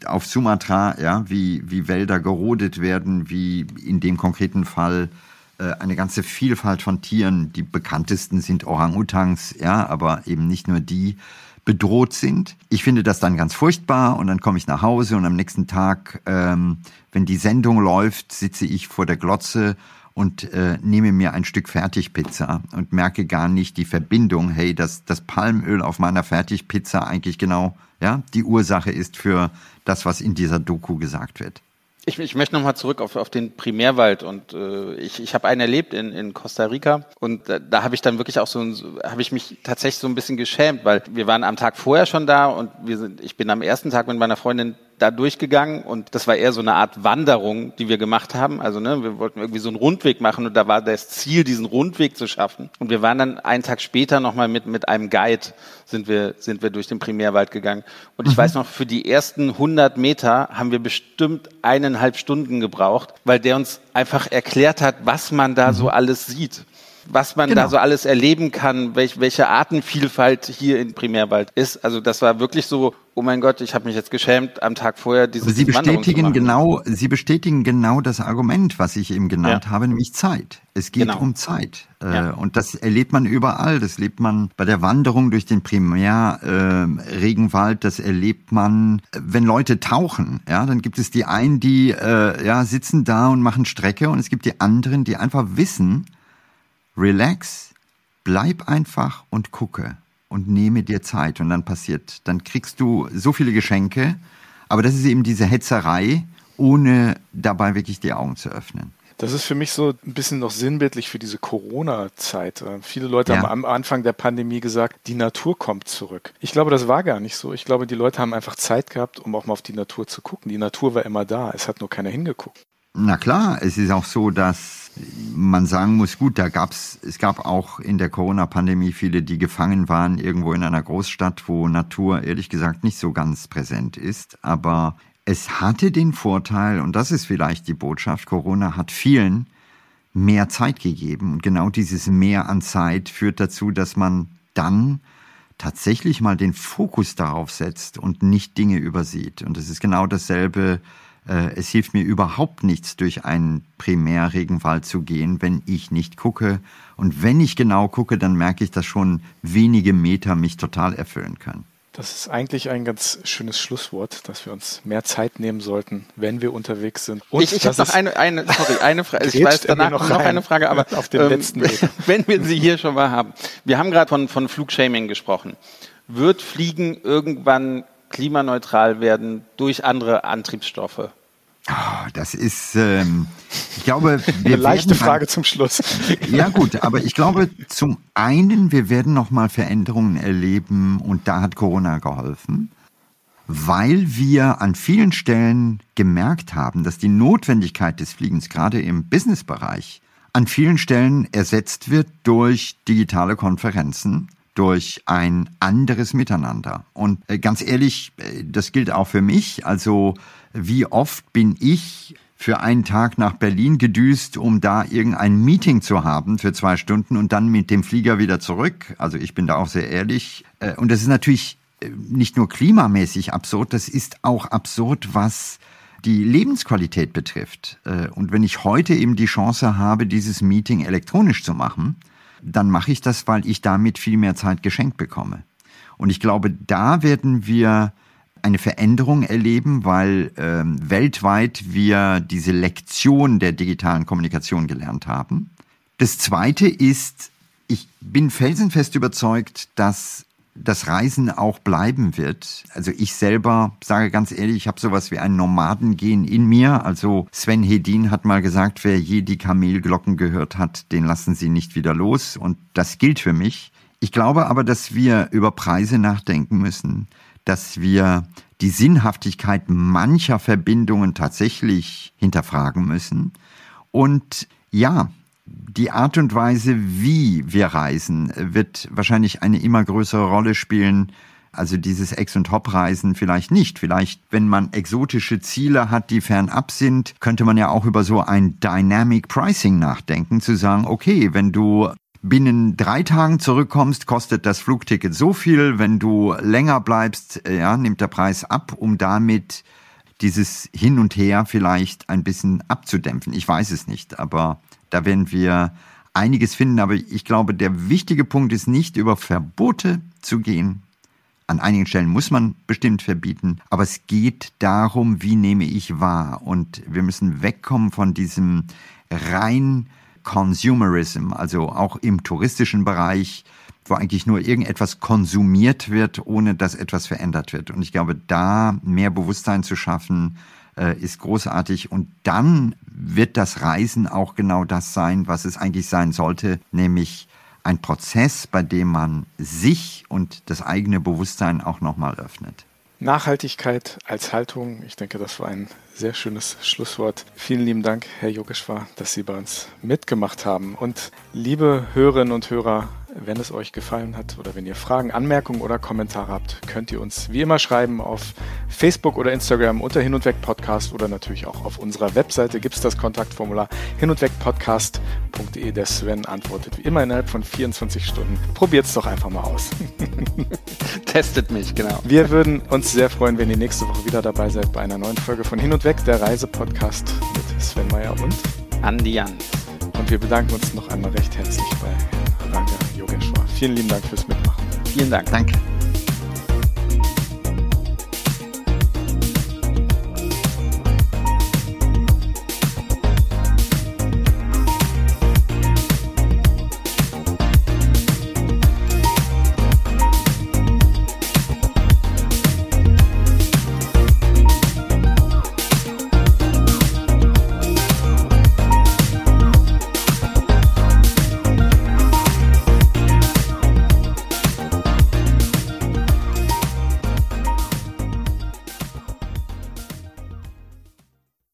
auf Sumatra, ja, wie, wie Wälder gerodet werden, wie in dem konkreten Fall äh, eine ganze Vielfalt von Tieren, die bekanntesten sind Orang-Utans, ja, aber eben nicht nur die, bedroht sind. Ich finde das dann ganz furchtbar und dann komme ich nach Hause und am nächsten Tag, ähm, wenn die Sendung läuft, sitze ich vor der Glotze und äh, nehme mir ein Stück Fertigpizza und merke gar nicht die Verbindung, hey, dass das Palmöl auf meiner Fertigpizza eigentlich genau ja, die Ursache ist für das, was in dieser Doku gesagt wird. Ich, ich möchte nochmal zurück auf, auf den Primärwald und äh, ich, ich habe einen erlebt in, in Costa Rica und da, da habe ich dann wirklich auch so, habe ich mich tatsächlich so ein bisschen geschämt, weil wir waren am Tag vorher schon da und wir sind, ich bin am ersten Tag mit meiner Freundin da durchgegangen und das war eher so eine Art Wanderung, die wir gemacht haben. Also ne, wir wollten irgendwie so einen Rundweg machen und da war das Ziel, diesen Rundweg zu schaffen. Und wir waren dann einen Tag später nochmal mit, mit einem Guide sind wir, sind wir durch den Primärwald gegangen. Und ich mhm. weiß noch, für die ersten 100 Meter haben wir bestimmt eineinhalb Stunden gebraucht, weil der uns einfach erklärt hat, was man da mhm. so alles sieht was man genau. da so alles erleben kann, welch, welche Artenvielfalt hier in Primärwald ist. Also das war wirklich so, oh mein Gott, ich habe mich jetzt geschämt am Tag vorher diese Sie bestätigen genau, Sie bestätigen genau das Argument, was ich eben genannt ja. habe, nämlich Zeit. Es geht genau. um Zeit. Äh, ja. Und das erlebt man überall. Das erlebt man bei der Wanderung durch den Primärregenwald. Äh, das erlebt man, wenn Leute tauchen. Ja, dann gibt es die einen, die äh, ja sitzen da und machen Strecke, und es gibt die anderen, die einfach wissen, relax, bleib einfach und gucke und nehme dir Zeit und dann passiert, dann kriegst du so viele Geschenke, aber das ist eben diese Hetzerei, ohne dabei wirklich die Augen zu öffnen. Das ist für mich so ein bisschen noch sinnbildlich für diese Corona-Zeit. Äh, viele Leute ja. haben am Anfang der Pandemie gesagt, die Natur kommt zurück. Ich glaube, das war gar nicht so. Ich glaube, die Leute haben einfach Zeit gehabt, um auch mal auf die Natur zu gucken. Die Natur war immer da. Es hat nur keiner hingeguckt. Na klar, es ist auch so, dass man sagen muss, gut, da gab's, es gab auch in der Corona-Pandemie viele, die gefangen waren irgendwo in einer Großstadt, wo Natur ehrlich gesagt nicht so ganz präsent ist. Aber es hatte den Vorteil, und das ist vielleicht die Botschaft, Corona hat vielen mehr Zeit gegeben. Und genau dieses Mehr an Zeit führt dazu, dass man dann tatsächlich mal den Fokus darauf setzt und nicht Dinge übersieht. Und es ist genau dasselbe, es hilft mir überhaupt nichts, durch einen Primärregenwald zu gehen, wenn ich nicht gucke. Und wenn ich genau gucke, dann merke ich, dass schon wenige Meter mich total erfüllen können. Das ist eigentlich ein ganz schönes Schlusswort, dass wir uns mehr Zeit nehmen sollten, wenn wir unterwegs sind. Und ich ich habe noch eine, eine, sorry, eine Frage. Ich weiß danach noch, noch eine Frage, aber auf den ähm, letzten wenn wir sie hier schon mal haben. Wir haben gerade von, von Flugshaming gesprochen. Wird Fliegen irgendwann klimaneutral werden durch andere Antriebsstoffe? Oh, das ist, ähm, ich glaube, wir eine leichte Frage zum Schluss. Ja gut, aber ich glaube, zum einen, wir werden noch mal Veränderungen erleben und da hat Corona geholfen, weil wir an vielen Stellen gemerkt haben, dass die Notwendigkeit des Fliegens gerade im Businessbereich an vielen Stellen ersetzt wird durch digitale Konferenzen durch ein anderes Miteinander. Und äh, ganz ehrlich, äh, das gilt auch für mich. Also wie oft bin ich für einen Tag nach Berlin gedüst, um da irgendein Meeting zu haben für zwei Stunden und dann mit dem Flieger wieder zurück. Also ich bin da auch sehr ehrlich. Äh, und das ist natürlich nicht nur klimamäßig absurd, das ist auch absurd, was die Lebensqualität betrifft. Und wenn ich heute eben die Chance habe, dieses Meeting elektronisch zu machen, dann mache ich das, weil ich damit viel mehr Zeit geschenkt bekomme. Und ich glaube, da werden wir eine Veränderung erleben, weil ähm, weltweit wir diese Lektion der digitalen Kommunikation gelernt haben. Das Zweite ist, ich bin felsenfest überzeugt, dass das Reisen auch bleiben wird. Also ich selber sage ganz ehrlich, ich habe sowas wie ein Nomadengehen in mir. Also Sven Hedin hat mal gesagt, wer je die Kamelglocken gehört hat, den lassen Sie nicht wieder los. Und das gilt für mich. Ich glaube aber, dass wir über Preise nachdenken müssen, dass wir die Sinnhaftigkeit mancher Verbindungen tatsächlich hinterfragen müssen. Und ja, die Art und Weise, wie wir reisen, wird wahrscheinlich eine immer größere Rolle spielen. Also dieses Ex- und Hop-Reisen vielleicht nicht. Vielleicht, wenn man exotische Ziele hat, die fernab sind, könnte man ja auch über so ein Dynamic Pricing nachdenken, zu sagen, okay, wenn du binnen drei Tagen zurückkommst, kostet das Flugticket so viel. Wenn du länger bleibst, ja, nimmt der Preis ab, um damit dieses Hin und Her vielleicht ein bisschen abzudämpfen. Ich weiß es nicht, aber da werden wir einiges finden, aber ich glaube, der wichtige Punkt ist nicht über Verbote zu gehen. An einigen Stellen muss man bestimmt verbieten, aber es geht darum, wie nehme ich wahr. Und wir müssen wegkommen von diesem rein Consumerism, also auch im touristischen Bereich, wo eigentlich nur irgendetwas konsumiert wird, ohne dass etwas verändert wird. Und ich glaube, da mehr Bewusstsein zu schaffen, äh, ist großartig. Und dann wird das Reisen auch genau das sein, was es eigentlich sein sollte, nämlich ein Prozess, bei dem man sich und das eigene Bewusstsein auch nochmal öffnet. Nachhaltigkeit als Haltung, ich denke, das war ein sehr schönes Schlusswort. Vielen lieben Dank, Herr Yogeshwar, dass Sie bei uns mitgemacht haben. Und liebe Hörerinnen und Hörer, wenn es euch gefallen hat oder wenn ihr Fragen, Anmerkungen oder Kommentare habt, könnt ihr uns wie immer schreiben auf Facebook oder Instagram unter Hin und Weg Podcast oder natürlich auch auf unserer Webseite gibt es das Kontaktformular hin und weg podcast.de. Der Sven antwortet wie immer innerhalb von 24 Stunden. Probiert es doch einfach mal aus. Testet mich, genau. Wir würden uns sehr freuen, wenn ihr nächste Woche wieder dabei seid bei einer neuen Folge von Hin und Weg, der Reisepodcast mit Sven Meyer und Andi Jan. Und wir bedanken uns noch einmal recht herzlich bei Herrn Ranga Yogeshwar. Vielen lieben Dank fürs Mitmachen. Vielen Dank. Danke.